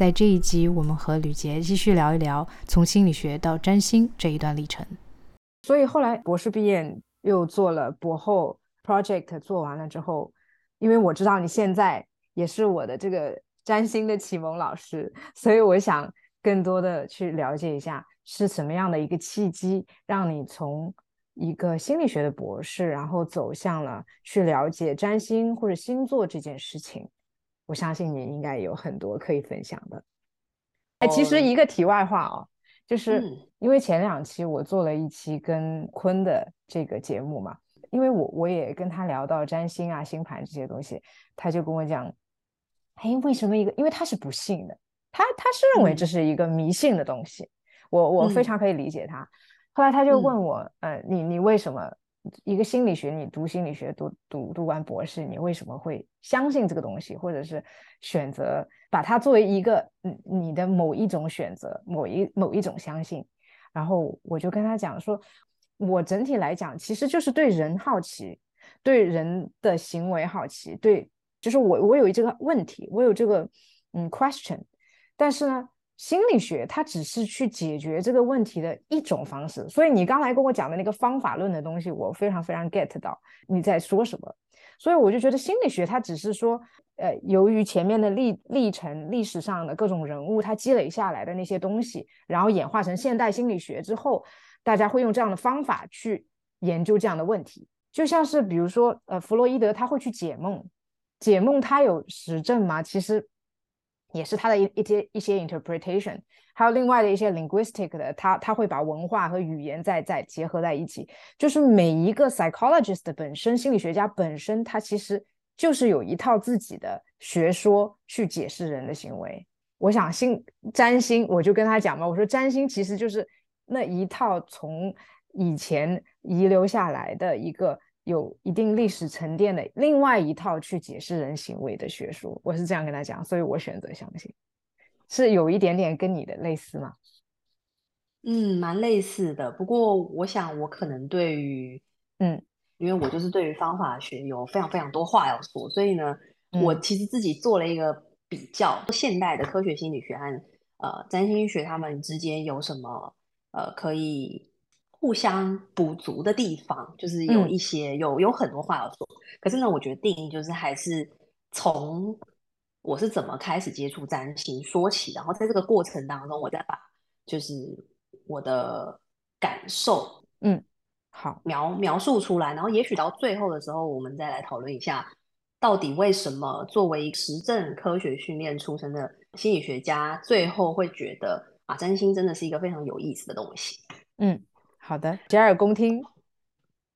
在这一集，我们和吕杰继续聊一聊从心理学到占星这一段历程。所以后来博士毕业又做了博后 project，做完了之后，因为我知道你现在也是我的这个占星的启蒙老师，所以我想更多的去了解一下是什么样的一个契机，让你从一个心理学的博士，然后走向了去了解占星或者星座这件事情。我相信你应该有很多可以分享的。哎，其实一个题外话哦，就是因为前两期我做了一期跟坤的这个节目嘛，因为我我也跟他聊到占星啊、星盘这些东西，他就跟我讲，哎，为什么一个？因为他是不信的，他他是认为这是一个迷信的东西。我我非常可以理解他。后来他就问我，呃，你你为什么？一个心理学，你读心理学，读读读完博士，你为什么会相信这个东西，或者是选择把它作为一个嗯你的某一种选择，某一某一种相信？然后我就跟他讲说，我整体来讲其实就是对人好奇，对人的行为好奇，对，就是我我有这个问题，我有这个嗯 question，但是呢。心理学它只是去解决这个问题的一种方式，所以你刚才跟我讲的那个方法论的东西，我非常非常 get 到你在说什么。所以我就觉得心理学它只是说，呃，由于前面的历历程、历史上的各种人物，它积累下来的那些东西，然后演化成现代心理学之后，大家会用这样的方法去研究这样的问题。就像是比如说，呃，弗洛伊德他会去解梦，解梦他有实证吗？其实。也是他的一一些一些 interpretation，还有另外的一些 linguistic 的，他他会把文化和语言再再结合在一起。就是每一个 psychologist 本身，心理学家本身，他其实就是有一套自己的学说去解释人的行为。我想星占星，我就跟他讲嘛，我说占星其实就是那一套从以前遗留下来的一个。有一定历史沉淀的另外一套去解释人行为的学说，我是这样跟他讲，所以我选择相信，是有一点点跟你的类似吗？嗯，蛮类似的。不过我想我可能对于，嗯，因为我就是对于方法学有非常非常多话要说，所以呢，我其实自己做了一个比较，现代的科学心理学和呃占星学他们之间有什么呃可以。互相补足的地方，就是有一些有有很多话要说。可是呢，我决定就是还是从我是怎么开始接触占星说起，然后在这个过程当中，我再把就是我的感受，嗯，好描描述出来。然后也许到最后的时候，我们再来讨论一下，到底为什么作为实证科学训练出身的心理学家，最后会觉得啊，占星真的是一个非常有意思的东西。嗯。好的，洗耳恭听。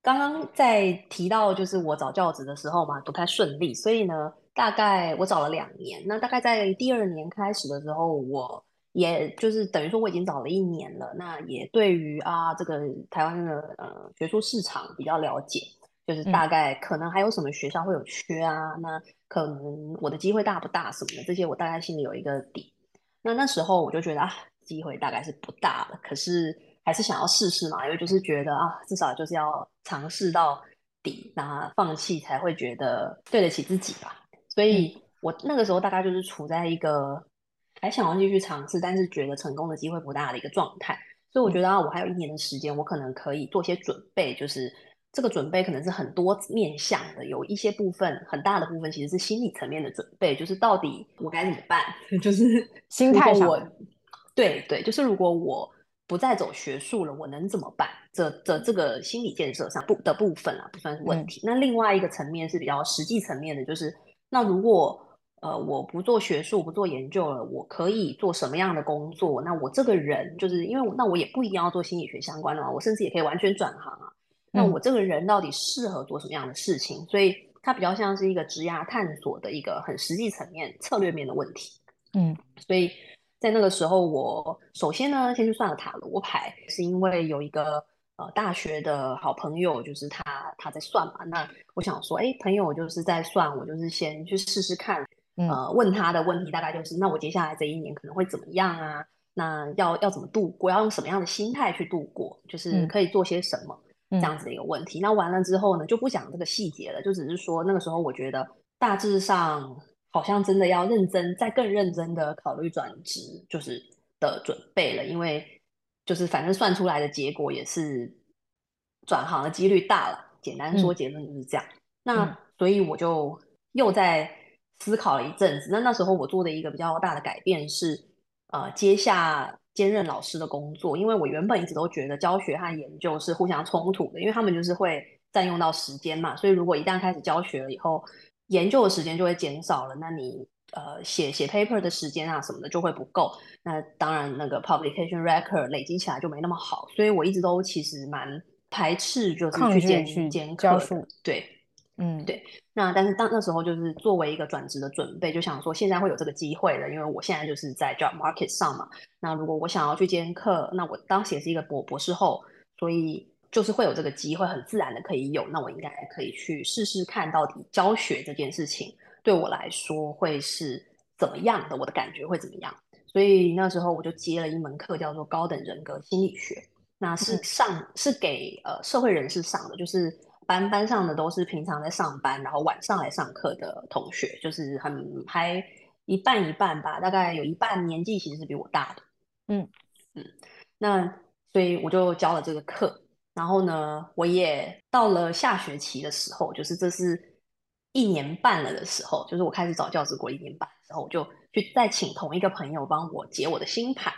刚刚在提到就是我找教职的时候嘛，不太顺利，所以呢，大概我找了两年。那大概在第二年开始的时候，我也就是等于说我已经找了一年了。那也对于啊这个台湾的呃学术市场比较了解，就是大概可能还有什么学校会有缺啊，那可能我的机会大不大什么的，这些我大概心里有一个底。那那时候我就觉得啊，机会大概是不大了，可是。还是想要试试嘛，因为就是觉得啊，至少就是要尝试到底，那放弃才会觉得对得起自己吧。所以我那个时候大概就是处在一个还想要继续尝试，但是觉得成功的机会不大的一个状态。所以我觉得啊，我还有一年的时间，我可能可以做些准备，就是这个准备可能是很多面向的，有一些部分很大的部分其实是心理层面的准备，就是到底我该怎么办，就是心态上。对对，就是如果我。不再走学术了，我能怎么办？这这这个心理建设上不的部分啊，不算是问题。那另外一个层面是比较实际层面的，就是那如果呃我不做学术，不做研究了，我可以做什么样的工作？那我这个人就是因为那我也不一定要做心理学相关的嘛，我甚至也可以完全转行啊。那我这个人到底适合做什么样的事情？所以它比较像是一个职涯探索的一个很实际层面、策略面的问题。嗯，所以。在那个时候，我首先呢，先去算了塔罗牌，是因为有一个呃大学的好朋友，就是他他在算嘛。那我想说，哎，朋友就是在算，我就是先去试试看。呃，问他的问题大概就是，那我接下来这一年可能会怎么样啊？那要要怎么度过？要用什么样的心态去度过？就是可以做些什么这样子的一个问题。那完了之后呢，就不讲这个细节了，就只是说那个时候我觉得大致上。好像真的要认真，再更认真的考虑转职，就是的准备了，因为就是反正算出来的结果也是转行的几率大了。简单说，结论就是这样。那所以我就又在思考了一阵子。那那时候我做的一个比较大的改变是，呃，接下兼任老师的工作，因为我原本一直都觉得教学和研究是互相冲突的，因为他们就是会占用到时间嘛。所以如果一旦开始教学了以后，研究的时间就会减少了，那你呃写写 paper 的时间啊什么的就会不够。那当然那个 publication record 累积起来就没那么好。所以我一直都其实蛮排斥就是去兼兼教书，对，嗯对。那但是当那时候就是作为一个转职的准备，就想说现在会有这个机会了，因为我现在就是在 job market 上嘛。那如果我想要去兼课，那我当时也是一个博博士后，所以。就是会有这个机会，很自然的可以有，那我应该可以去试试看，到底教学这件事情对我来说会是怎么样的，我的感觉会怎么样。所以那时候我就接了一门课，叫做高等人格心理学，那是上是给呃社会人士上的，就是班班上的都是平常在上班，然后晚上来上课的同学，就是很还一半一半吧，大概有一半年纪其实是比我大的，嗯嗯，那所以我就教了这个课。然后呢，我也到了下学期的时候，就是这是一年半了的时候，就是我开始找教职过一年半的时候，我就去再请同一个朋友帮我解我的星盘，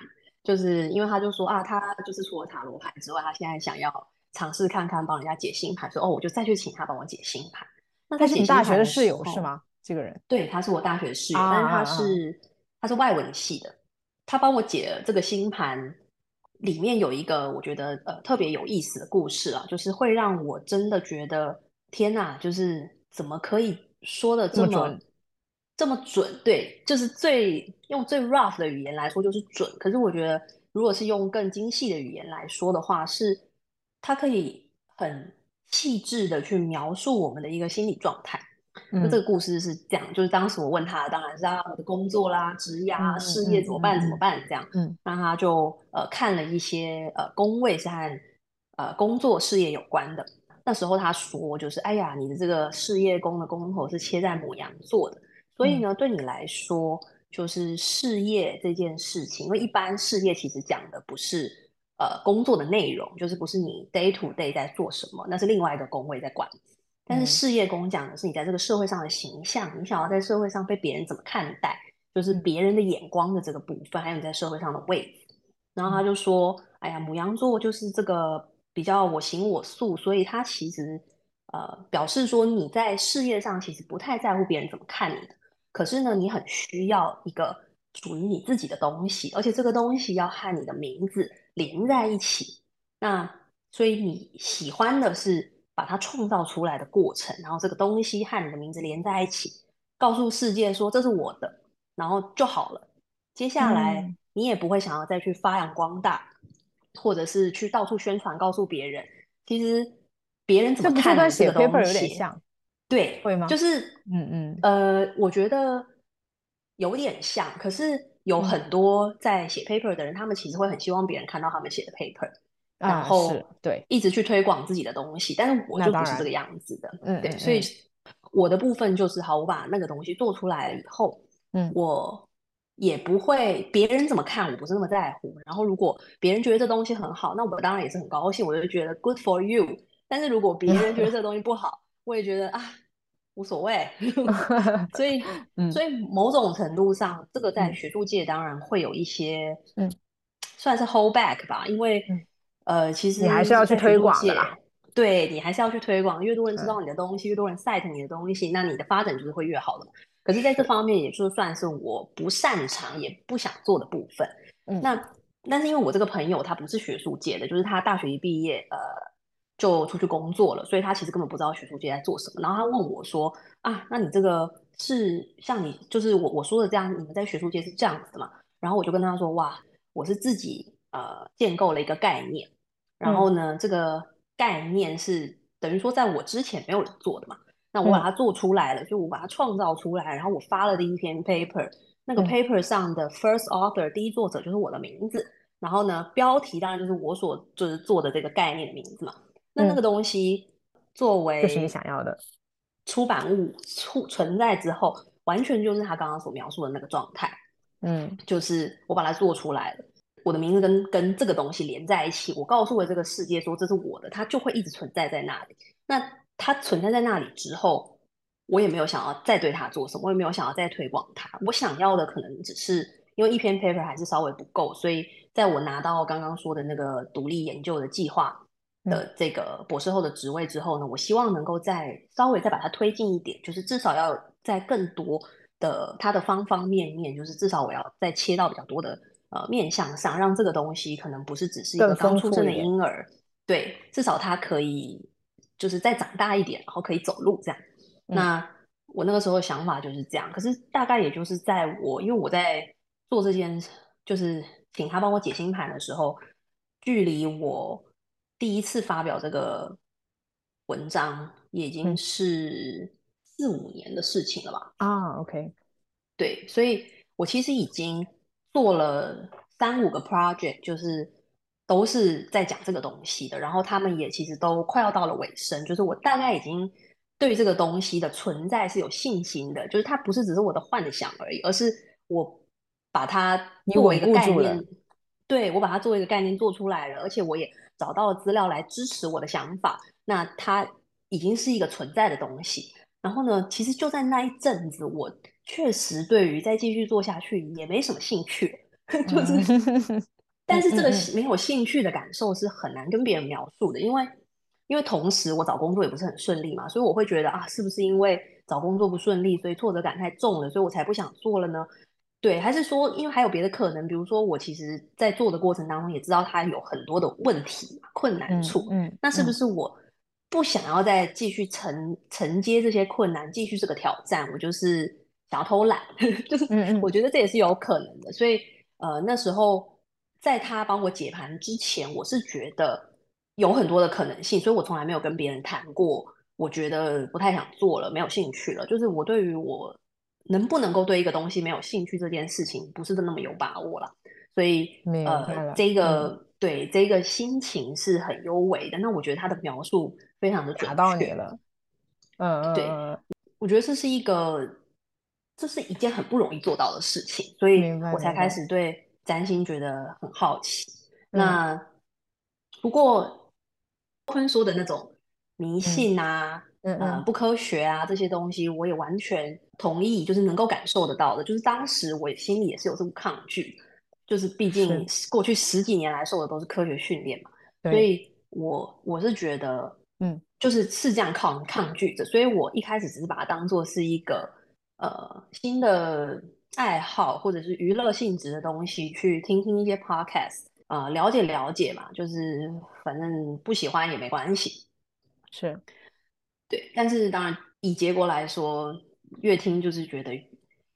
就是因为他就说啊，他就是除了塔罗牌之外，他现在想要尝试看看帮人家解星盘，说哦，我就再去请他帮我解星盘。那他是你大学的室友是吗？这个人？对，他是我大学室友，但是他是他是外文系的，他帮我解了这个星盘。里面有一个我觉得呃特别有意思的故事啊，就是会让我真的觉得天哪，就是怎么可以说的这么这么准？对，就是最用最 rough 的语言来说就是准。可是我觉得，如果是用更精细的语言来说的话，是它可以很细致的去描述我们的一个心理状态。那这个故事是这样，就是当时我问他，当然是啊，我的工作啦、职业、事业怎么办？怎么办？这样，嗯，那他就呃看了一些呃工位是和呃工作事业有关的。那时候他说，就是哎呀，你的这个事业宫的宫头是切在母羊座的，所以呢，对你来说，就是事业这件事情，因为一般事业其实讲的不是呃工作的内容，就是不是你 day to day 在做什么，那是另外一个工位在管。但是事业工讲的是你在这个社会上的形象，你想要在社会上被别人怎么看待，就是别人的眼光的这个部分，还有你在社会上的位置。然后他就说：“哎呀，母羊座就是这个比较我行我素，所以他其实呃表示说你在事业上其实不太在乎别人怎么看你的，可是呢，你很需要一个属于你自己的东西，而且这个东西要和你的名字连在一起。那所以你喜欢的是。”把它创造出来的过程，然后这个东西和你的名字连在一起，告诉世界说这是我的，然后就好了。接下来你也不会想要再去发扬光大，或者是去到处宣传，告诉别人。其实别人怎么看这个东西，有点像，对，会吗？就是嗯嗯呃，我觉得有点像。可是有很多在写 paper 的人，他们其实会很希望别人看到他们写的 paper。然后对，一直去推广自己的东西，但是我就不是这个样子的，嗯，对，所以我的部分就是好，我把那个东西做出来了以后，嗯，我也不会别人怎么看，我不是那么在乎。然后如果别人觉得这东西很好，那我当然也是很高兴，我就觉得 good for you。但是如果别人觉得这东西不好，我也觉得啊无所谓。所以，所以某种程度上，这个在学术界当然会有一些，嗯，算是 hold back 吧，因为。呃，其实你还是要去推广的，对你还是要去推广。越多人知道你的东西，越多人 cite 你的东西，那你的发展就是会越好的。可是，在这方面，也就算是我不擅长也不想做的部分。嗯，那但是因为我这个朋友他不是学术界的，就是他大学一毕业，呃，就出去工作了，所以他其实根本不知道学术界在做什么。然后他问我说：“啊，那你这个是像你就是我我说的这样，你们在学术界是这样子的嘛？”然后我就跟他说：“哇，我是自己呃建构了一个概念。”然后呢，这个概念是等于说在我之前没有人做的嘛，那我把它做出来了，就我把它创造出来，然后我发了第一篇 paper，那个 paper 上的 first author 第一作者就是我的名字，然后呢，标题当然就是我所就是做的这个概念的名字嘛。那那个东西作为就是你想要的。出版物出存在之后，完全就是他刚刚所描述的那个状态。嗯，就是我把它做出来了，我的名字跟跟这个东西连在一起，我告诉了这个世界说这是我的，它就会一直存在在那里。那它存在在那里之后，我也没有想要再对它做什么，我也没有想要再推广它。我想要的可能只是因为一篇 paper 还是稍微不够，所以在我拿到刚刚说的那个独立研究的计划的这个博士后的职位之后呢，我希望能够再稍微再把它推进一点，就是至少要在更多。的它的方方面面，就是至少我要再切到比较多的呃面向上，让这个东西可能不是只是一个刚出生的婴儿，对，至少他可以就是再长大一点，然后可以走路这样。那我那个时候想法就是这样，可是大概也就是在我因为我在做这件就是请他帮我解星盘的时候，距离我第一次发表这个文章也已经是。四五年的事情了吧？啊，OK，对，所以我其实已经做了三五个 project，就是都是在讲这个东西的。然后他们也其实都快要到了尾声，就是我大概已经对这个东西的存在是有信心的，就是它不是只是我的幻想而已，而是我把它作为一个概念，对我把它作为一个概念做出来了，而且我也找到了资料来支持我的想法，那它已经是一个存在的东西。然后呢，其实就在那一阵子，我确实对于再继续做下去也没什么兴趣，就是，但是这个没有兴趣的感受是很难跟别人描述的，因为因为同时我找工作也不是很顺利嘛，所以我会觉得啊，是不是因为找工作不顺利，所以挫折感太重了，所以我才不想做了呢？对，还是说因为还有别的可能？比如说我其实在做的过程当中也知道它有很多的问题、困难处，嗯，那是不是我？不想要再继续承承接这些困难，继续这个挑战，我就是想要偷懒，就是我觉得这也是有可能的。所以呃，那时候在他帮我解盘之前，我是觉得有很多的可能性，所以我从来没有跟别人谈过。我觉得不太想做了，没有兴趣了。就是我对于我能不能够对一个东西没有兴趣这件事情，不是那么有把握了。所以呃，这个对这个心情是很优美的。那我觉得他的描述。非常的打到你了，嗯，对，我觉得这是一个，这是一件很不容易做到的事情，所以我才开始对占星觉得很好奇。那不过坤说的那种迷信啊，嗯，不科学啊这些东西，我也完全同意，就是能够感受得到的。就是当时我心里也是有这种抗拒，就是毕竟过去十几年来受的都是科学训练嘛，所以我我是觉得。嗯，就是是这样抗抗拒着，所以我一开始只是把它当做是一个呃新的爱好或者是娱乐性质的东西，去听听一些 podcast，呃，了解了解嘛，就是反正不喜欢也没关系，是，对。但是当然以结果来说，越听就是觉得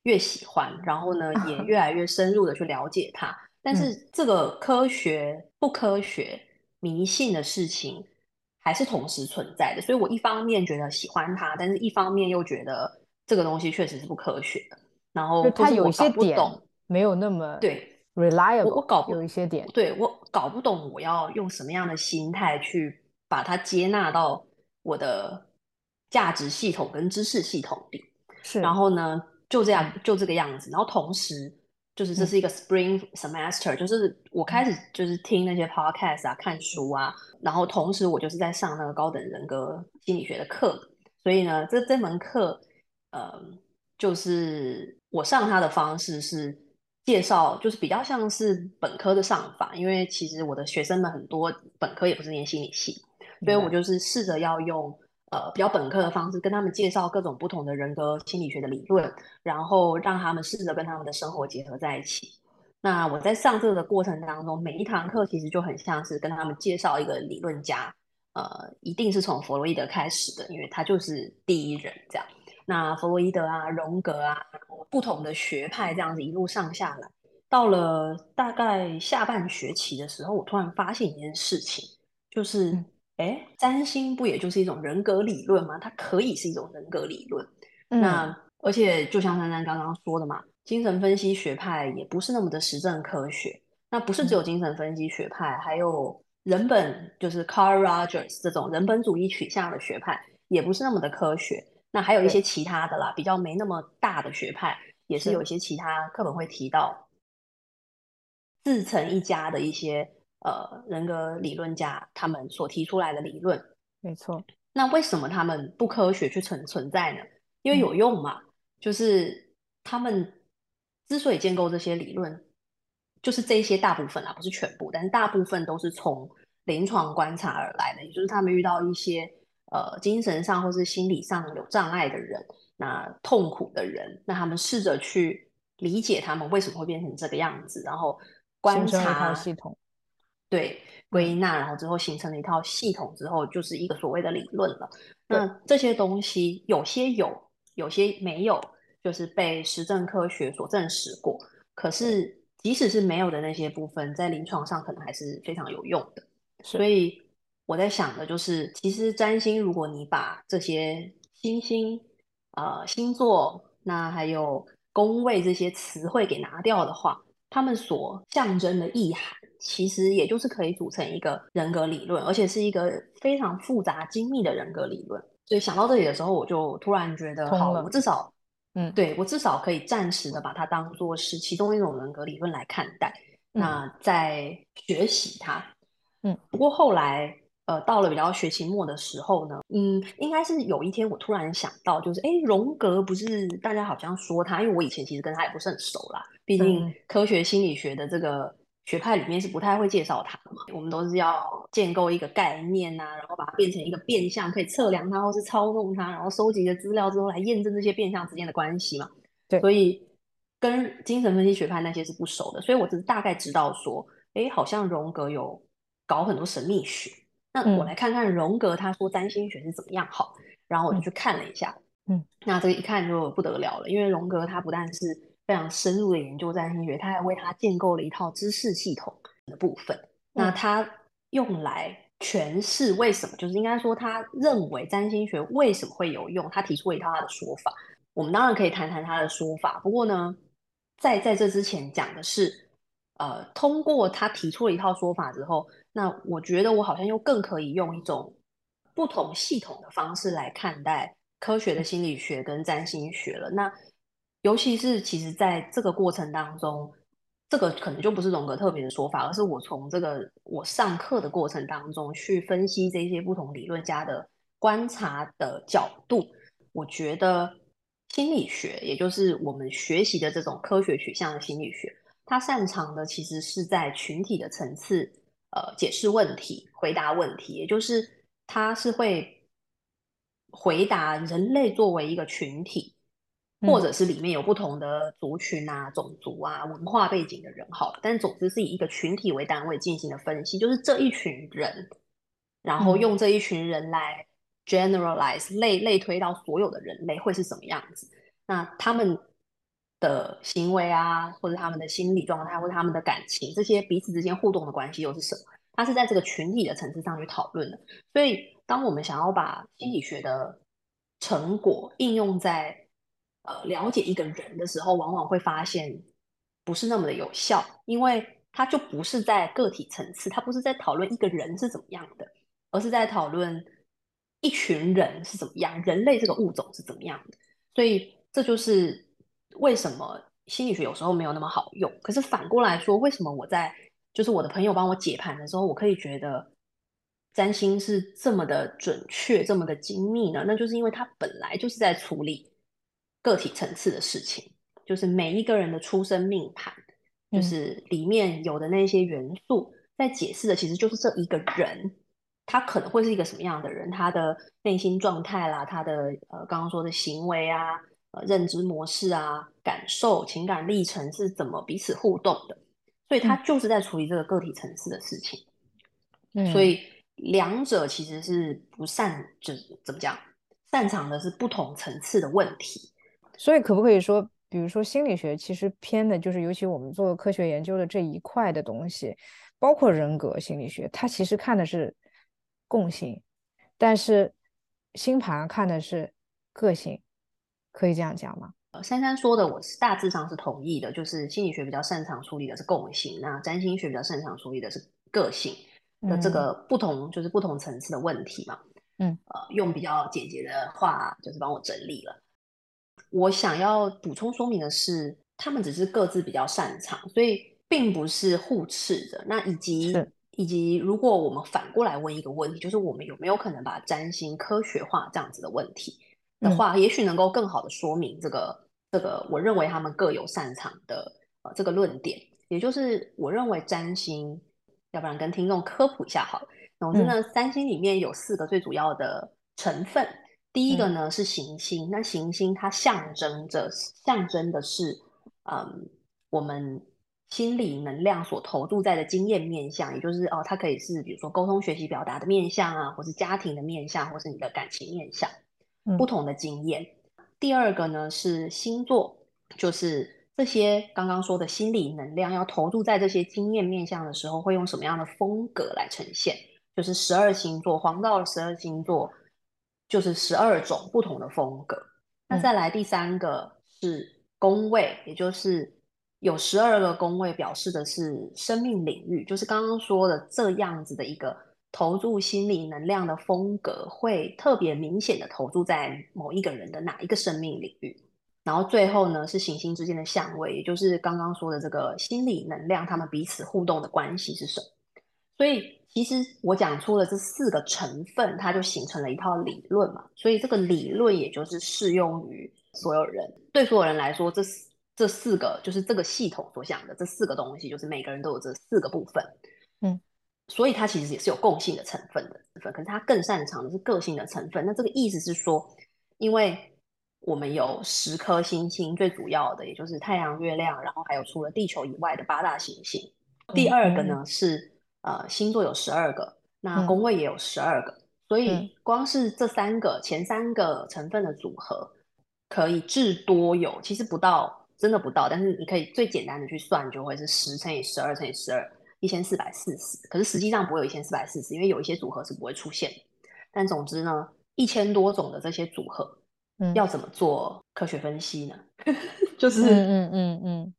越喜欢，然后呢也 越来越深入的去了解它。但是这个科学不科学迷信的事情。还是同时存在的，所以我一方面觉得喜欢它，但是一方面又觉得这个东西确实是不科学的。然后它有一些点没有那么对 reliable，我搞有一些点，对我搞不懂我要用什么样的心态去把它接纳到我的价值系统跟知识系统里。是，然后呢，就这样就这个样子，然后同时。就是这是一个 spring semester，就是我开始就是听那些 podcast 啊，看书啊，然后同时我就是在上那个高等人格心理学的课，所以呢，这这门课，呃，就是我上它的方式是介绍，就是比较像是本科的上法，因为其实我的学生们很多本科也不是念心理系，所以我就是试着要用。呃，比较本科的方式跟他们介绍各种不同的人格心理学的理论，然后让他们试着跟他们的生活结合在一起。那我在上这个过程当中，每一堂课其实就很像是跟他们介绍一个理论家，呃，一定是从弗洛伊德开始的，因为他就是第一人。这样，那弗洛伊德啊、荣格啊，不同的学派这样子一路上下来，到了大概下半学期的时候，我突然发现一件事情，就是。哎，占星不也就是一种人格理论吗？它可以是一种人格理论。那而且就像珊珊刚刚说的嘛，精神分析学派也不是那么的实证科学。那不是只有精神分析学派，还有人本，就是 Carl Rogers 这种人本主义取向的学派，也不是那么的科学。那还有一些其他的啦，比较没那么大的学派，也是是有一些其他课本会提到自成一家的一些呃人格理论家他们所提出来的理论。没错，那为什么他们不科学去存存在呢？因为有用嘛，就是他们之所以建构这些理论，就是这些大部分啊，不是全部，但是大部分都是从临床观察而来的，也就是他们遇到一些呃精神上或是心理上有障碍的人，那痛苦的人，那他们试着去理解他们为什么会变成这个样子，然后观察系统。对，归纳，然后之后形成了一套系统之后，就是一个所谓的理论了。那这些东西有些有，有些没有，就是被实证科学所证实过。可是即使是没有的那些部分，在临床上可能还是非常有用的。所以我在想的就是，其实占星，如果你把这些星星、呃星座，那还有宫位这些词汇给拿掉的话，他们所象征的意涵，其实也就是可以组成一个人格理论，而且是一个非常复杂精密的人格理论。所以想到这里的时候，我就突然觉得，好，了我至少，嗯对我至少可以暂时的把它当做是其中一种人格理论来看待，那在学习它。嗯，不过后来，呃，到了比较学期末的时候呢，嗯，应该是有一天我突然想到，就是，哎，荣格不是大家好像说他，因为我以前其实跟他也不是很熟啦，毕竟嗯科学心理学的这个学派里面是不太会介绍他的嘛，我们都是要建构一个概念啊、然后把它变成一个变相，可以测量它或是操纵它，然后收集的资料之后来验证这些变相之间的关系嘛。对所以跟精神分析学派那些是不熟的，所以我只是大概知道说，哎，好像荣格有搞很多神秘学。那我嗯。来看看荣格他说占星学是怎么样好，然后我就嗯。去看了一下，嗯，那这个一看就不得了了，因为荣格他不但是非常深入的研究占星学，他还为他建构了一套知识系统的部分。那嗯。他用来诠释为什么，就是应该说他认为占星学为什么会有用，他提出了一套他的说法。我们当然可以谈谈他的说法，不过呢，在在这之前讲的是，呃，通过他提出了一套说法之后，那我觉得我好像又更可以用一种不同系统的方式来看待科学的心理学跟占星学了。那尤其是其实在这个过程当中，这个可能就不是荣格特别的说法，而是我从这个我上课的过程当中去分析这些不同理论家的观察的角度，我觉得心理学，也就是我们学习的这种科学取向的心理学，它擅长的其实是在群体的层次，呃，解释问题、回答问题，也就是它是会回答人类作为一个群体，或嗯。者是里面有不同的族群啊、种族啊、文化背景的人好了，但总之是以一个群体为单位进行的分析，就是这一群人，然后嗯。用这一群人来 generalize 类类推到所有的人类会是什么样子。那他们的行为啊，或者他们的心理状态，或者他们的感情，这些彼此之间互动的关系又是什么？它是在这个群体的层次上去讨论的。所以，当我们想要把心理学的成果应用在呃了解一个人的时候，往往会发现不是那么的有效，因为它就不是在个体层次，它不是在讨论一个人是怎么样的，而是在讨论一群人是怎么样，人类这个物种是怎么样的。所以这就是为什么心理学有时候没有那么好用。可是反过来说，为什么我在就是我的朋友帮我解盘的时候，我可以觉得占星是这么的准确、这么的精密呢？那就是因为它本来就是在处理个体层次的事情，就是每一个人的出生命盘，就嗯是里面有的那些元素，在解释的其实就是这一个人。他可能会是一个什么样的人？他的内心状态啦，他的呃刚刚说的行为啊，呃认知模式啊，感受、情感历程是怎么彼此互动的？所以他就是在处理这个个体层次的事情。嗯所以两者其实是不擅，就是怎么讲，擅长的是不同层次的问题。所以可不可以说，比如说心理学其实偏的就是，尤其我们做科学研究的这一块的东西，包括人格心理学，它其实看的是共性，但是星盘看的是个性，可以这样讲吗？呃，珊珊说的我是大致上是同意的，就是心理学比较擅长处理的是共性，那占星学比较擅长处理的是个性的这嗯个不同，就是不同层次的问题嘛。嗯，呃，用比较简洁的话就是帮我整理了。我想要补充说明的是，他们只是各自比较擅长，所以并不是互斥的。那以及以及，如果我们反过来问一个问题，就是我们有没有可能把占星科学化这样子的问题的话，也许能够更好的说明这个这个，我认为他们各有擅长的呃这个论点。也就是我认为占星，要不然跟听众科普一下好了。总之呢，三星里面有四个最主要的成分。第一个呢是行星，那行星它象征着象征的是，嗯，我们心理能量所投注在的经验面向，也就是哦，它可以是比如说沟通、学习、表达的面向啊，或是家庭的面向，或是你的感情面向，不同的经验。第二个呢是星座，就是。这些刚刚说的心理能量要投注在这些经验面向的时候，会用什么样的风格来呈现？就是十二星座，黄道的十二星座就是十二种不同的风格。那再来第三个是宫位，也就是有十二个宫位，表示的是生命领域，就是刚刚说的这样子的一个投注心理能量的风格，会特别明显的投注在某一个人的哪一个生命领域。然后最后呢，是行星之间的相位，也就是刚刚说的这个心理能量，他们彼此互动的关系是什么？所以其实我讲出了这四个成分，它就形成了一套理论嘛。所以这个理论也就是适用于所有人，对所有人来说，这这四个就是这个系统所想的这四个东西，就是每个人都有这四个部分。嗯，所以它其实也是有共性的成分的成分，可是它更擅长的是个性的成分。那这个意思是说，因为我们有十颗星星，最主要的也就是太阳、月亮，然后还有除了地球以外的八大行星。第二个呢是呃星座有十二个，那宫位也有十二个，所以光是这三个前三个成分的组合可以至多有，其实不到，真的不到，但是你可以最简单的去算，就会是十乘以十二乘以十二，一千四百四十。可是实际上不会有一千四百四十，因为有一些组合是不会出现。但总之呢，一千多种的这些组合。要怎么做科学分析呢？就是嗯嗯嗯，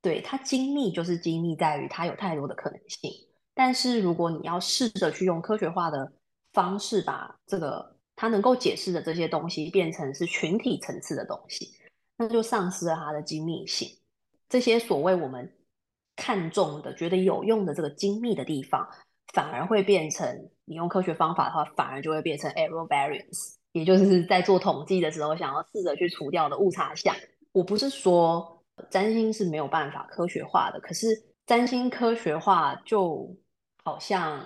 对它精密就是精密在于它有太多的可能性。但是如果你要试着去用科学化的方式把这个它能够解释的这些东西变成是群体层次的东西，那就丧失了它的精密性。这些所谓我们看重的、觉得有用的这个精密的地方，反而会变成你用科学方法的话，反而就会变成 error variance。也就是在做统计的时候，想要试着去除掉的误差项。我不是说占星是没有办法科学化的，可是占星科学化就好像，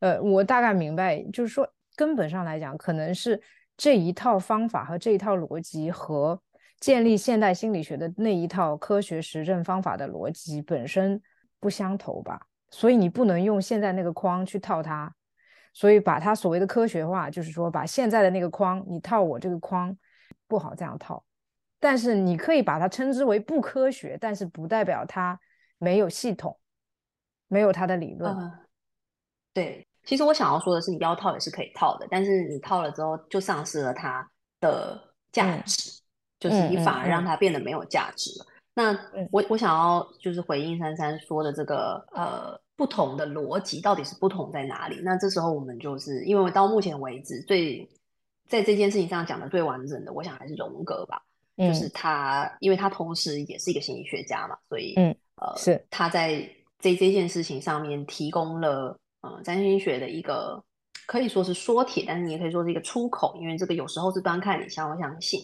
呃，我大概明白，就是说根本上来讲，可能是这一套方法和这一套逻辑和建立现代心理学的那一套科学实证方法的逻辑本身不相投吧，所以你不能用现在那个框去套它。所以把它所谓的科学化，就是说把现在的那个框，你套我这个框，不好这样套。但是你可以把它称之为不科学，但是不代表它没有系统，没有它的理论。对，其实我想要说的是，你要套也是可以套的，但是你套了之后就丧失了它的价值，就是你反而让它变得没有价值了。那我我想要就是回应珊珊说的这个呃。不同的逻辑到底是不同在哪里？那这时候我们就是因为到目前为止最在这件事情上讲的最完整的，我想还是荣格吧。就是他，因为他同时也是一个心理学家嘛，所以嗯呃是他在这这件事情上面提供了呃占星学的一个可以说是缩帖，但是你也可以说是一个出口，因为这个有时候是端看你相不相信，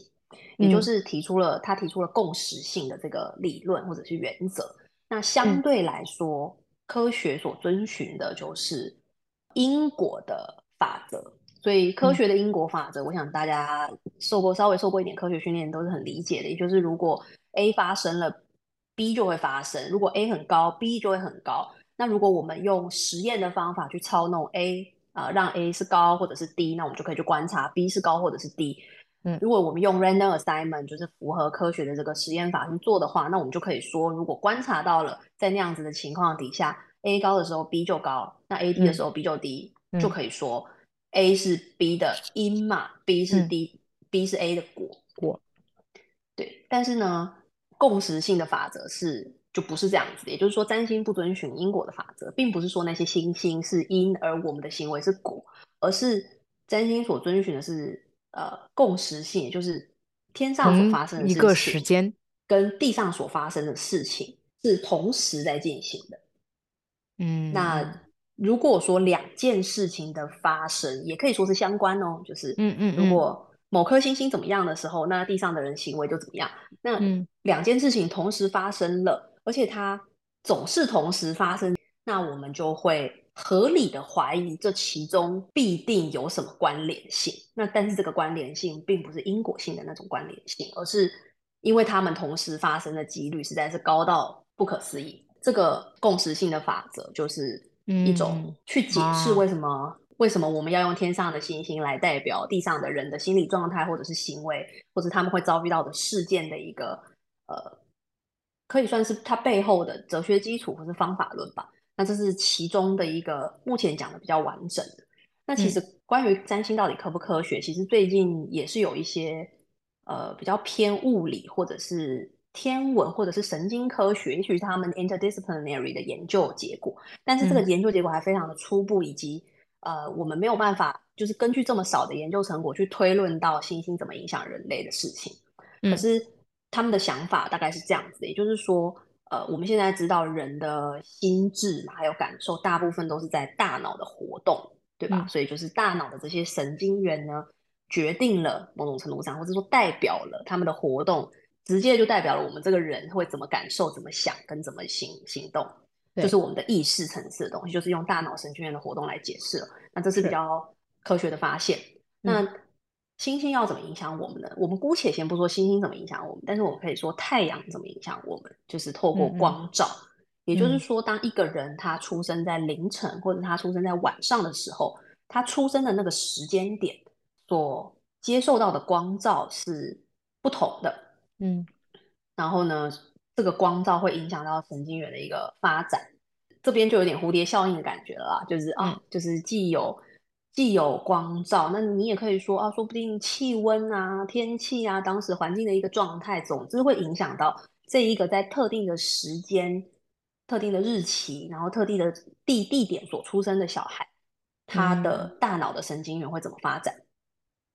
也就是提出了他提出了共识性的这个理论或者是原则。那相对来说。科学所遵循的就是因果的法则，所以科学的因果法则，我想大家受过稍微受过一点科学训练都是很理解的。也就是如果 A 发生了，B 就会发生；如果 A 很高，B 就会很高。那如果我们用实验的方法去操弄 A 啊，让 A 是高或者是低，那我们就可以去观察 B 是高或者是低。嗯，如果我们用 random assignment，就是符合科学的这个实验法去做的话，那我们就可以说，如果观察到了在那样子的情况底下，A 高的时候 B 就高，那 A 低的时候 B 就低，就可以说 A 是 B 的因嘛，B 是 D，B 是 A 的果果。对，但是呢，共识性的法则是就不是这样子，也就是说，占星不遵循因果的法则，并不是说那些星星是因而我们的行为是果，而是。占星所遵循的是呃共识性，也就是天上所发生的一个时间跟地上所发生的事情是同时在进行的。嗯，那如果说两件事情的发生，也可以说是相关哦，就是嗯嗯，如果某颗星星怎么样的时候，那地上的人行为就怎么样。那两件事情同时发生了，而且它总是同时发生，那我们就会。合理的怀疑，这其中必定有什么关联性。那但是这个关联性并不是因果性的那种关联性，而是因为它们同时发生的几率实在是高到不可思议。这个共识性的法则就是一种去解释为什么为什么我们要用天上的星星来代表地上的人的心理状态，或者是行为，或者他们会遭遇到的事件的一个呃，可以算是它背后的哲学基础或是方法论吧。那这是其中的一个目前讲的比较完整的。那其实关于占星到底科不科学，其实最近也是有一些呃比较偏物理或者是天文或者是神经科学，也许是他们 interdisciplinary 的研究结果。但是这个研究结果还非常的初步，以及呃我们没有办法就是根据这么少的研究成果去推论到星星怎么影响人类的事情。可是他们的想法大概是这样子，也就是说。呃，我们现在知道人的心智嘛，还有感受，大部分都是在大脑的活动，对吧？所以就是大脑的这些神经元呢，决定了某种程度上，或者说代表了他们的活动，直接就代表了我们这个人会怎么感受、怎么想跟怎么行行动，就是我们的意识层次的东西，就是用大脑神经元的活动来解释了。那这是比较科学的发现。那星星要怎么影响我们呢？我们姑且先不说星星怎么影响我们，但是我们可以说太阳怎么影响我们，就是透过光照。也就是说，当一个人他出生在凌晨或者他出生在晚上的时候，他出生的那个时间点所接受到的光照是不同的。嗯，然后呢，这个光照会影响到神经元的一个发展，这边就有点蝴蝶效应的感觉了啦，就是啊，就是既有。既有光照，那你也可以说啊，说不定气温啊、天气啊、当时环境的一个状态，总之会影响到这一个在特定的时间、特定的日期，然后特定的地地点所出生的小孩，他的大脑的神经元会怎么发展？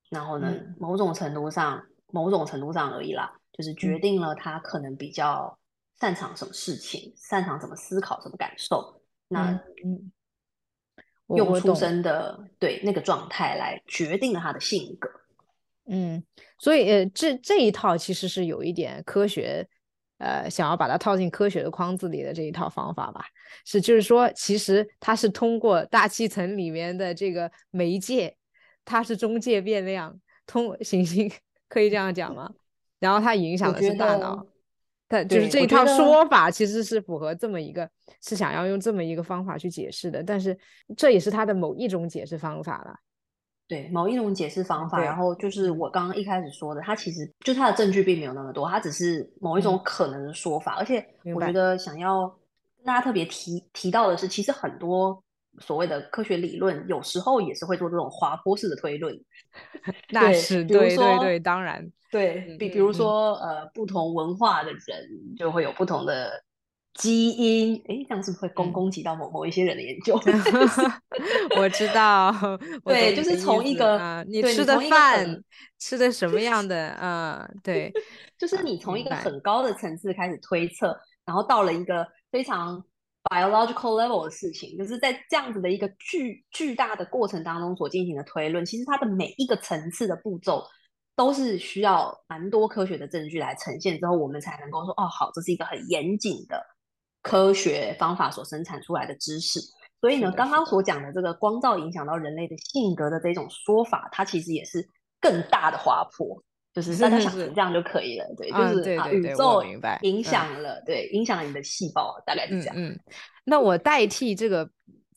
然后呢，某种程度上，某种程度上而已啦，就是决定了他可能比较擅长什么事情，擅长怎么思考、怎么感受。那嗯。用出生的对那个状态来决定了他的性格，嗯，所以呃，这这一套其实是有一点科学，呃，想要把它套进科学的框子里的这一套方法吧，是就是说，其实它是通过大气层里面的这个媒介，它是中介变量，通行星可以这样讲吗？然后它影响的是大脑。但就是这一套说法其实是符合这么一个，是想要用这么一个方法去解释的，但是这也是他的某一种解释方法了。对，某一种解释方法。然后就是我刚刚一开始说的，他其实就他的证据并没有那么多，他只是某一种可能的说法。而且我觉得想要跟大家特别提提到的是，其实很多所谓的科学理论有时候也是会做这种滑坡式的推论。那是对对对，当然。对比，比如说，呃，不同文化的人就会有不同的基因，哎，这样是不是会攻攻击到某某一些人的研究？我知道，对，就是从一个你吃的饭吃的什么样的，啊，对，就是你从一个很高的层次开始推测，然后到了一个非常 biological level 的事情，就是在这样子的一个巨巨大的过程当中所进行的推论，其实它的每一个层次的步骤。都是需要蛮多科学的证据来呈现之后，我们才能够说哦，好，这是一个很严谨的科学方法所生产出来的知识。所以呢，刚刚所讲的这个光照影响到人类的性格的这种说法，它其实也是更大的滑坡，就是大家想成这样就可以了。对，就是啊，宇宙影响了，对，影响了你的细胞，大概是这样。嗯，那我代替这个。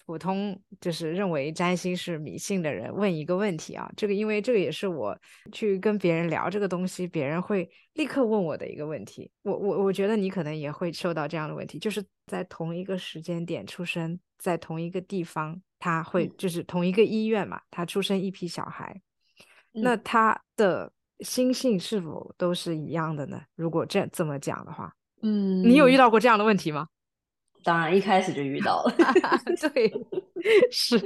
普通就是认为占星是迷信的人问一个问题啊，这个因为这个也是我去跟别人聊这个东西，别人会立刻问我的一个问题。我我我觉得你可能也会受到这样的问题，就是在同一个时间点出生在同一个地方，他会就是同一个医院嘛，他出生一批小孩，那他的心性是否都是一样的呢？如果这这么讲的话，嗯，你有遇到过这样的问题吗？当然，一开始就遇到了。对，是，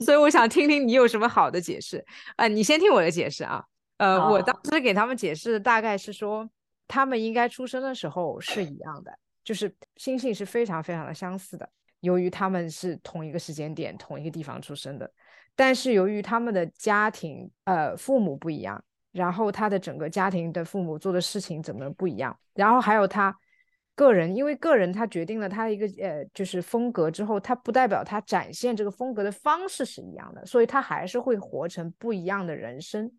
所以我想听听你有什么好的解释。啊，你先听我的解释啊。呃，我当时给他们解释的大概是说，他们应该出生的时候是一样的，就是心性是非常非常的相似的。由于他们是同一个时间点、同一个地方出生的，但是由于他们的家庭，呃，父母不一样，然后他的整个家庭的父母做的事情怎么不一样，然后还有他。个人，因为个人他决定了他的一个呃，就是风格之后，他不代表他展现这个风格的方式是一样的，所以他还是会活成不一样的人生。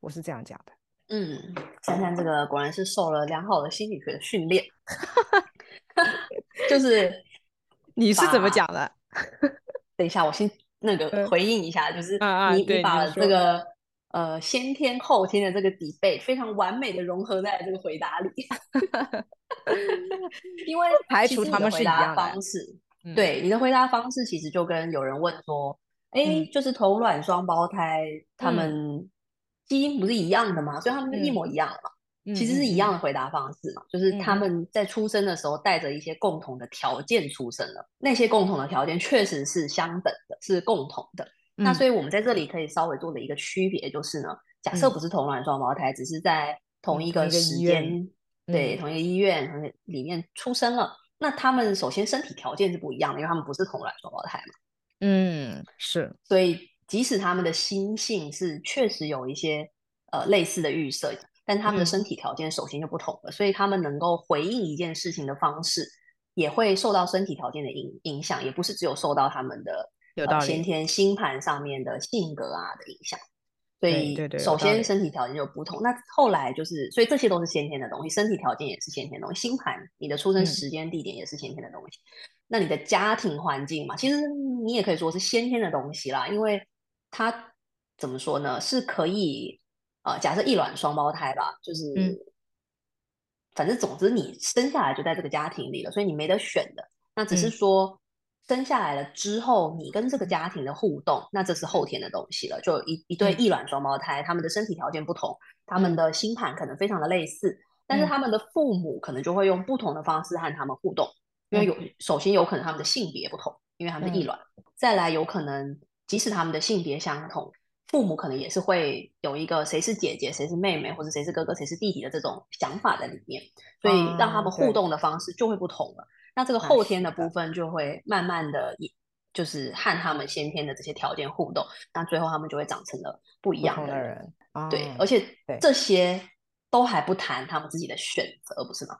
我是这样讲的。嗯，珊珊这个果然是受了良好的心理学的训练。就是 你是怎么讲的？等一下，我先那个回应一下，就是你你把这个呃先天后天的这个底背非常完美的融合在这个回答里。因为排除他们回答方式，对你的回答方式其实就跟有人问说：“哎，就是同卵双胞胎，他们基因不是一样的吗？所以他们就一模一样嘛？其实是一样的回答方式嘛，就是他们在出生的时候带着一些共同的条件出生了，那些共同的条件确实是相等的，是共同的。那所以我们在这里可以稍微做的一个区别就是呢，假设不是同卵双胞胎，只是在同一个时间。对，同一个医院，同里面出生了，那他们首先身体条件是不一样的，因为他们不是同卵双胞胎嘛。嗯，是。所以即使他们的心性是确实有一些呃类似的预设，但他们的身体条件首先就不同了，所以他们能够回应一件事情的方式也会受到身体条件的影影响，也不是只有受到他们的先天星盘上面的性格啊的影响。所以，首先身体条件就不同。那后来就是，所以这些都是先天的东西，身体条件也是先天的东西。星盘，你的出生时间、地点也是先天的东西。那你的家庭环境嘛，其实你也可以说是先天的东西啦，因为它怎么说呢？是可以呃，假设一卵双胞胎吧，就是，反正总之你生下来就在这个家庭里了，所以你没得选的。那只是说。生下来了之后，你跟这个家庭的互动，那这是后天的东西了。就一一对异卵双胞胎，他们的身体条件不同，他们的星盘可能非常的类似，但是他们的父母可能就会用不同的方式和他们互动。因为有首先有可能他们的性别不同，因为他们是异卵。再来有可能，即使他们的性别相同，父母可能也是会有一个谁是姐姐，谁是妹妹，或者谁是哥哥，谁是弟弟的这种想法在里面，所以让他们互动的方式就会不同了。那这个后天的部分就会慢慢的，就是和他们先天的这些条件互动，那最后他们就会长成了不一样的人。对，而且这些都还不谈他们自己的选择，不是吗？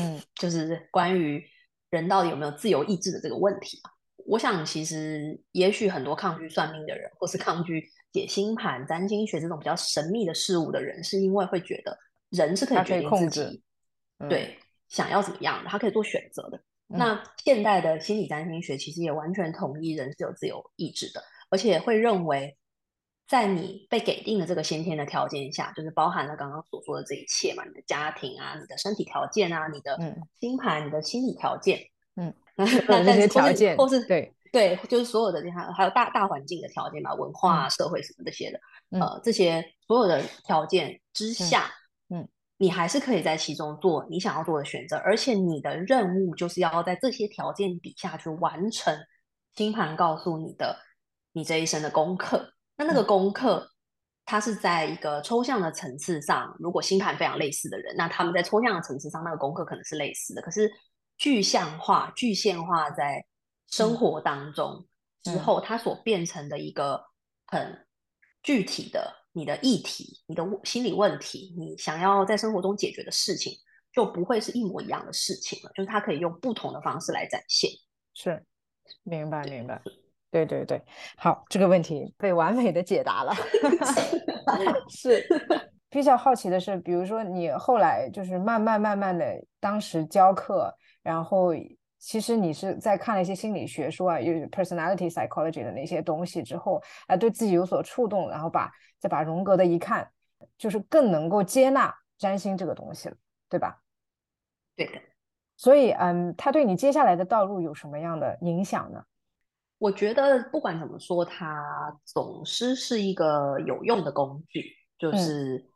嗯，就是关于人到底有没有自由意志的这个问题嘛。我想，其实也许很多抗拒算命的人，或是抗拒解星盘、占星学这种比较神秘的事物的人，是因为会觉得人是可以决定自己，对，想要怎么样的，他可以做选择的。那现代的心理占星学其实也完全同意人是有自由意志的，而且会认为，在你被给定的这个先天的条件下，就是包含了刚刚所说的这一切嘛，你的家庭啊，你的身体条件啊，你的星盘，你的心理条件，嗯，那那些条件，或是对。对，就是所有的这些还有大大环境的条件吧，文化、社会什么这些的，呃，这些所有的条件之下。你还是可以在其中做你想要做的选择，而且你的任务就是要在这些条件底下去完成星盘告诉你的你这一生的功课。那那个功课，它是在一个抽象的层次上。如果星盘非常类似的人，那他们在抽象的层次上那个功课可能是类似的。可是具象化、具现化在生活当中之后，它所变成的一个很具体的。你的议题、你的心理问题、你想要在生活中解决的事情，就不会是一模一样的事情了。就是它可以用不同的方式来展现。是，明白明白。对对对，好，这个问题被完美的解答了。是，比较好奇的是，比如说你后来就是慢慢慢慢的，当时教课，然后。其实你是在看了一些心理学书啊，有 personality psychology 的那些东西之后，啊，对自己有所触动，然后把再把荣格的一看，就是更能够接纳占星这个东西了，对吧？对的。所以，嗯，他对你接下来的道路有什么样的影响呢？我觉得不管怎么说，它总是是一个有用的工具，就是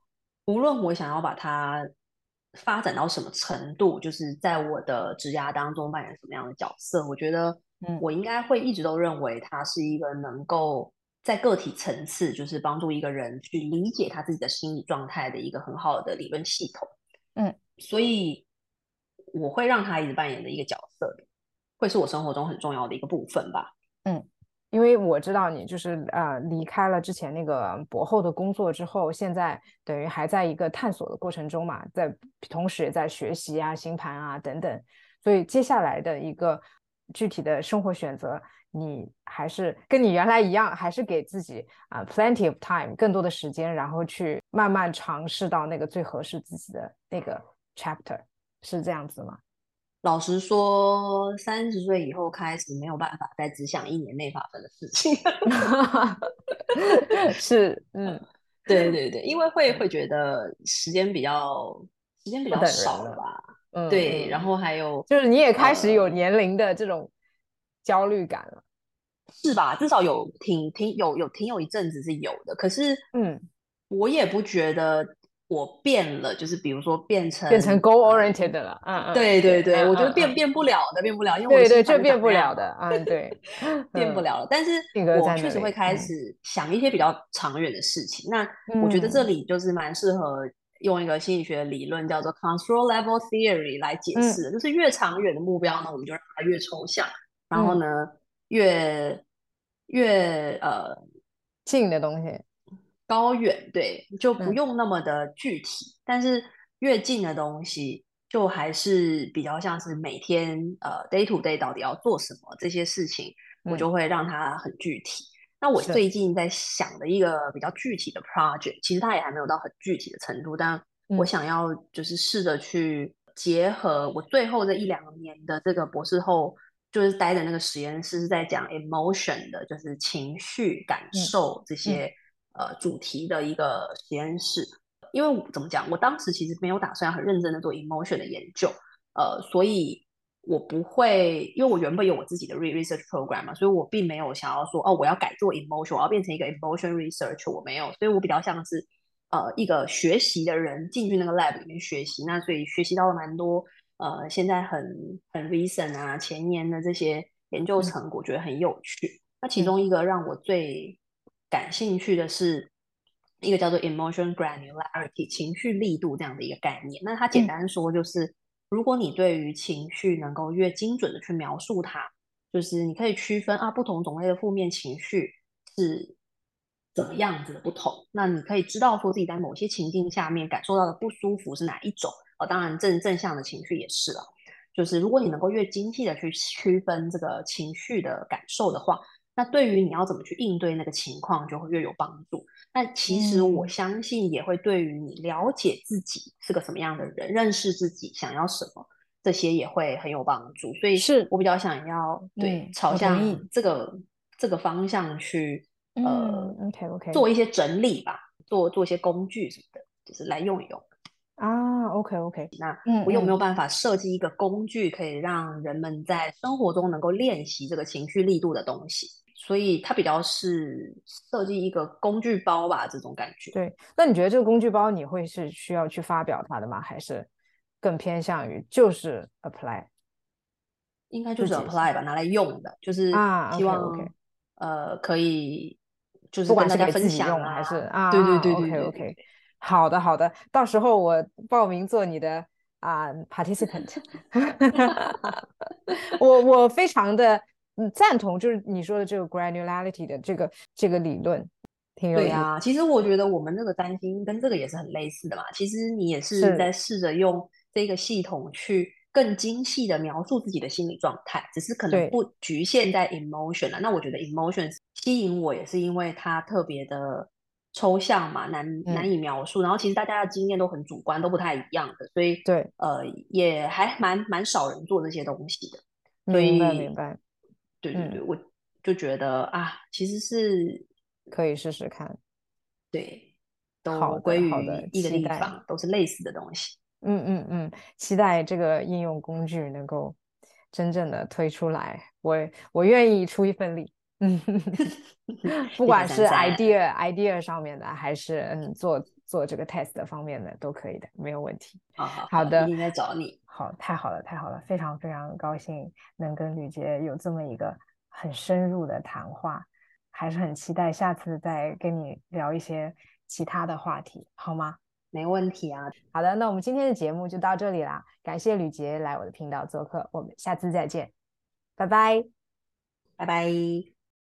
无论我想要把它。发展到什么程度，就是在我的职涯当中扮演什么样的角色？我觉得嗯我应该会一直都认为它是一个能够在个体层次，就是帮助一个人去理解他自己的心理状态的一个很好的理论系统。嗯，所以我会让他一直扮演的一个角色，会是我生活中很重要的一个部分吧。嗯因为我知道你就是呃离开了之前那个博后的工作之后，现在等于还在一个探索的过程中嘛，在同时也在学习啊、星盘啊等等，所以接下来的一个具体的生活选择，你还是跟你原来一样，还是给自己啊、plenty of time 更多的时间，然后去慢慢尝试到那个最合适自己的那个 chapter，是这样子吗？老实说，三十岁以后开始没有办法再只想一年内发生的事情。是，嗯，对对对，因为会会觉得时间比较时间比较少了吧？嗯对，嗯然后还有就是你也开始呃有年龄的这种焦虑感了。是吧？至少有挺挺有有挺有一阵子是有的，可是嗯，我也不觉得我变了，就是比如说变成变成 goal 呃 oriented 的了，嗯嗯，对对对，嗯我觉得变变不了的，变不了，因为我对对，的心这变不了的，嗯，对，嗯变不了了。但是我确实会开嗯始想一些比较长远的事情。那我觉得这嗯里就是蛮适合用一个心理学的理论叫做 control level theory 来解嗯释的，就是越长远的目标呢，我们就让它越抽象，然嗯。后呢，越越呃近的东西，高远，对，就不嗯。用那么的具体，但是越近的东西，就还是比较像是每天呃 day to day 到底要做什么这些事情，我嗯。就会让它很具体。那我最近在想的一个比较具体的 project，其实它也还没有到很具体的程度，但我嗯。想要就是试着去结合我最后这一两年的这个博士后，就是待的那个实验室是在讲 emotion 的，就是情绪、感嗯受这些、呃主题的一个实验室。因为怎么讲，我当时其实没有打算很认真的做 emotion 的研究，呃，所以我不会，因为我原本有我自己的 re research program 嘛，所以我并没有想要说哦，我要改做 emotion，我要变成一个 emotion research，我没有，所以我比较像是呃一个学习的人进去那个 lab 里面学习，那所以学习到了蛮多呃现在很很 recent 啊前年的这些研究嗯成果，觉得很有趣。那其嗯中一个让我最感兴趣的是一个叫做 emotion granularity 情绪力度这样的一个概念。那它简嗯单说就是，如果你对于情绪能够越精准的去描述它，就是你可以区分啊不同种类的负面情绪是怎么样子的不同。那你可以知道说自己在某些情境下面感受到的不舒服是哪一种。哦，当然正正向的情绪也是了。就是如果你能够越精细的去区分这个情绪的感受的话，那对于你要怎么去应对那个情况就会越有帮助。那其实我嗯相信也会对于你了解自己是个什么样的人，认识自己想要什么，这些也会很有帮助。所以是我比较想要对嗯朝向这个这个方向去呃嗯，OK OK，做一些整理吧，做做一些工具什么的，就是来用一用。啊，OK OK，那嗯我有没有嗯办法设计一个工具，可以让人们在生活中能够练习这个情绪力度的东西？所以它比较是设计一个工具包吧，这种感觉。对。那你觉得这个工具包你会是需要去发表它的吗？还是更偏向于就是 apply？应该就是 apply 吧，拿来用的，就是啊希望、OK，OK 呃可以就是不管跟大家分享啊，用还是啊，对对对对 OK 对 OK，对好的好的，到时候我报名做你的啊、participant，我我非常的嗯赞同，就是你说的这个 granularity 的这个这个理论，挺有。对啊，其实我觉得我们那个担心跟这个也是很类似的嘛。其实你也是是在试着用这个系统去更精细的描述自己的心理状态，只是可能不局限在 emotion 啊。那我觉得 emotion 吸引我也是因为它特别的抽象嘛，难难以描述。然后其实大家的经验都很主观，都不太一样的，所以对，呃也还蛮蛮少人做这些东西的。所明白明白，对对对，我就觉得啊，其实是可以试试看。对，都归好的于一个地方，都是类似的东西。嗯嗯嗯，期待这个应用工具能够真正的推出来，我我愿意出一份力。嗯，不管是 idea idea 上面的，还是嗯做做这个 test 方面的都可以的，没有问题。好好好的一定在找你。好，太好了，太好了，非常非常高兴能跟吕杰有这么一个很深入的谈话，还是很期待下次再跟你聊一些其他的话题，好吗？没问题啊。好的，那我们今天的节目就到这里啦，感谢吕杰来我的频道做客，我们下次再见，拜拜。拜拜。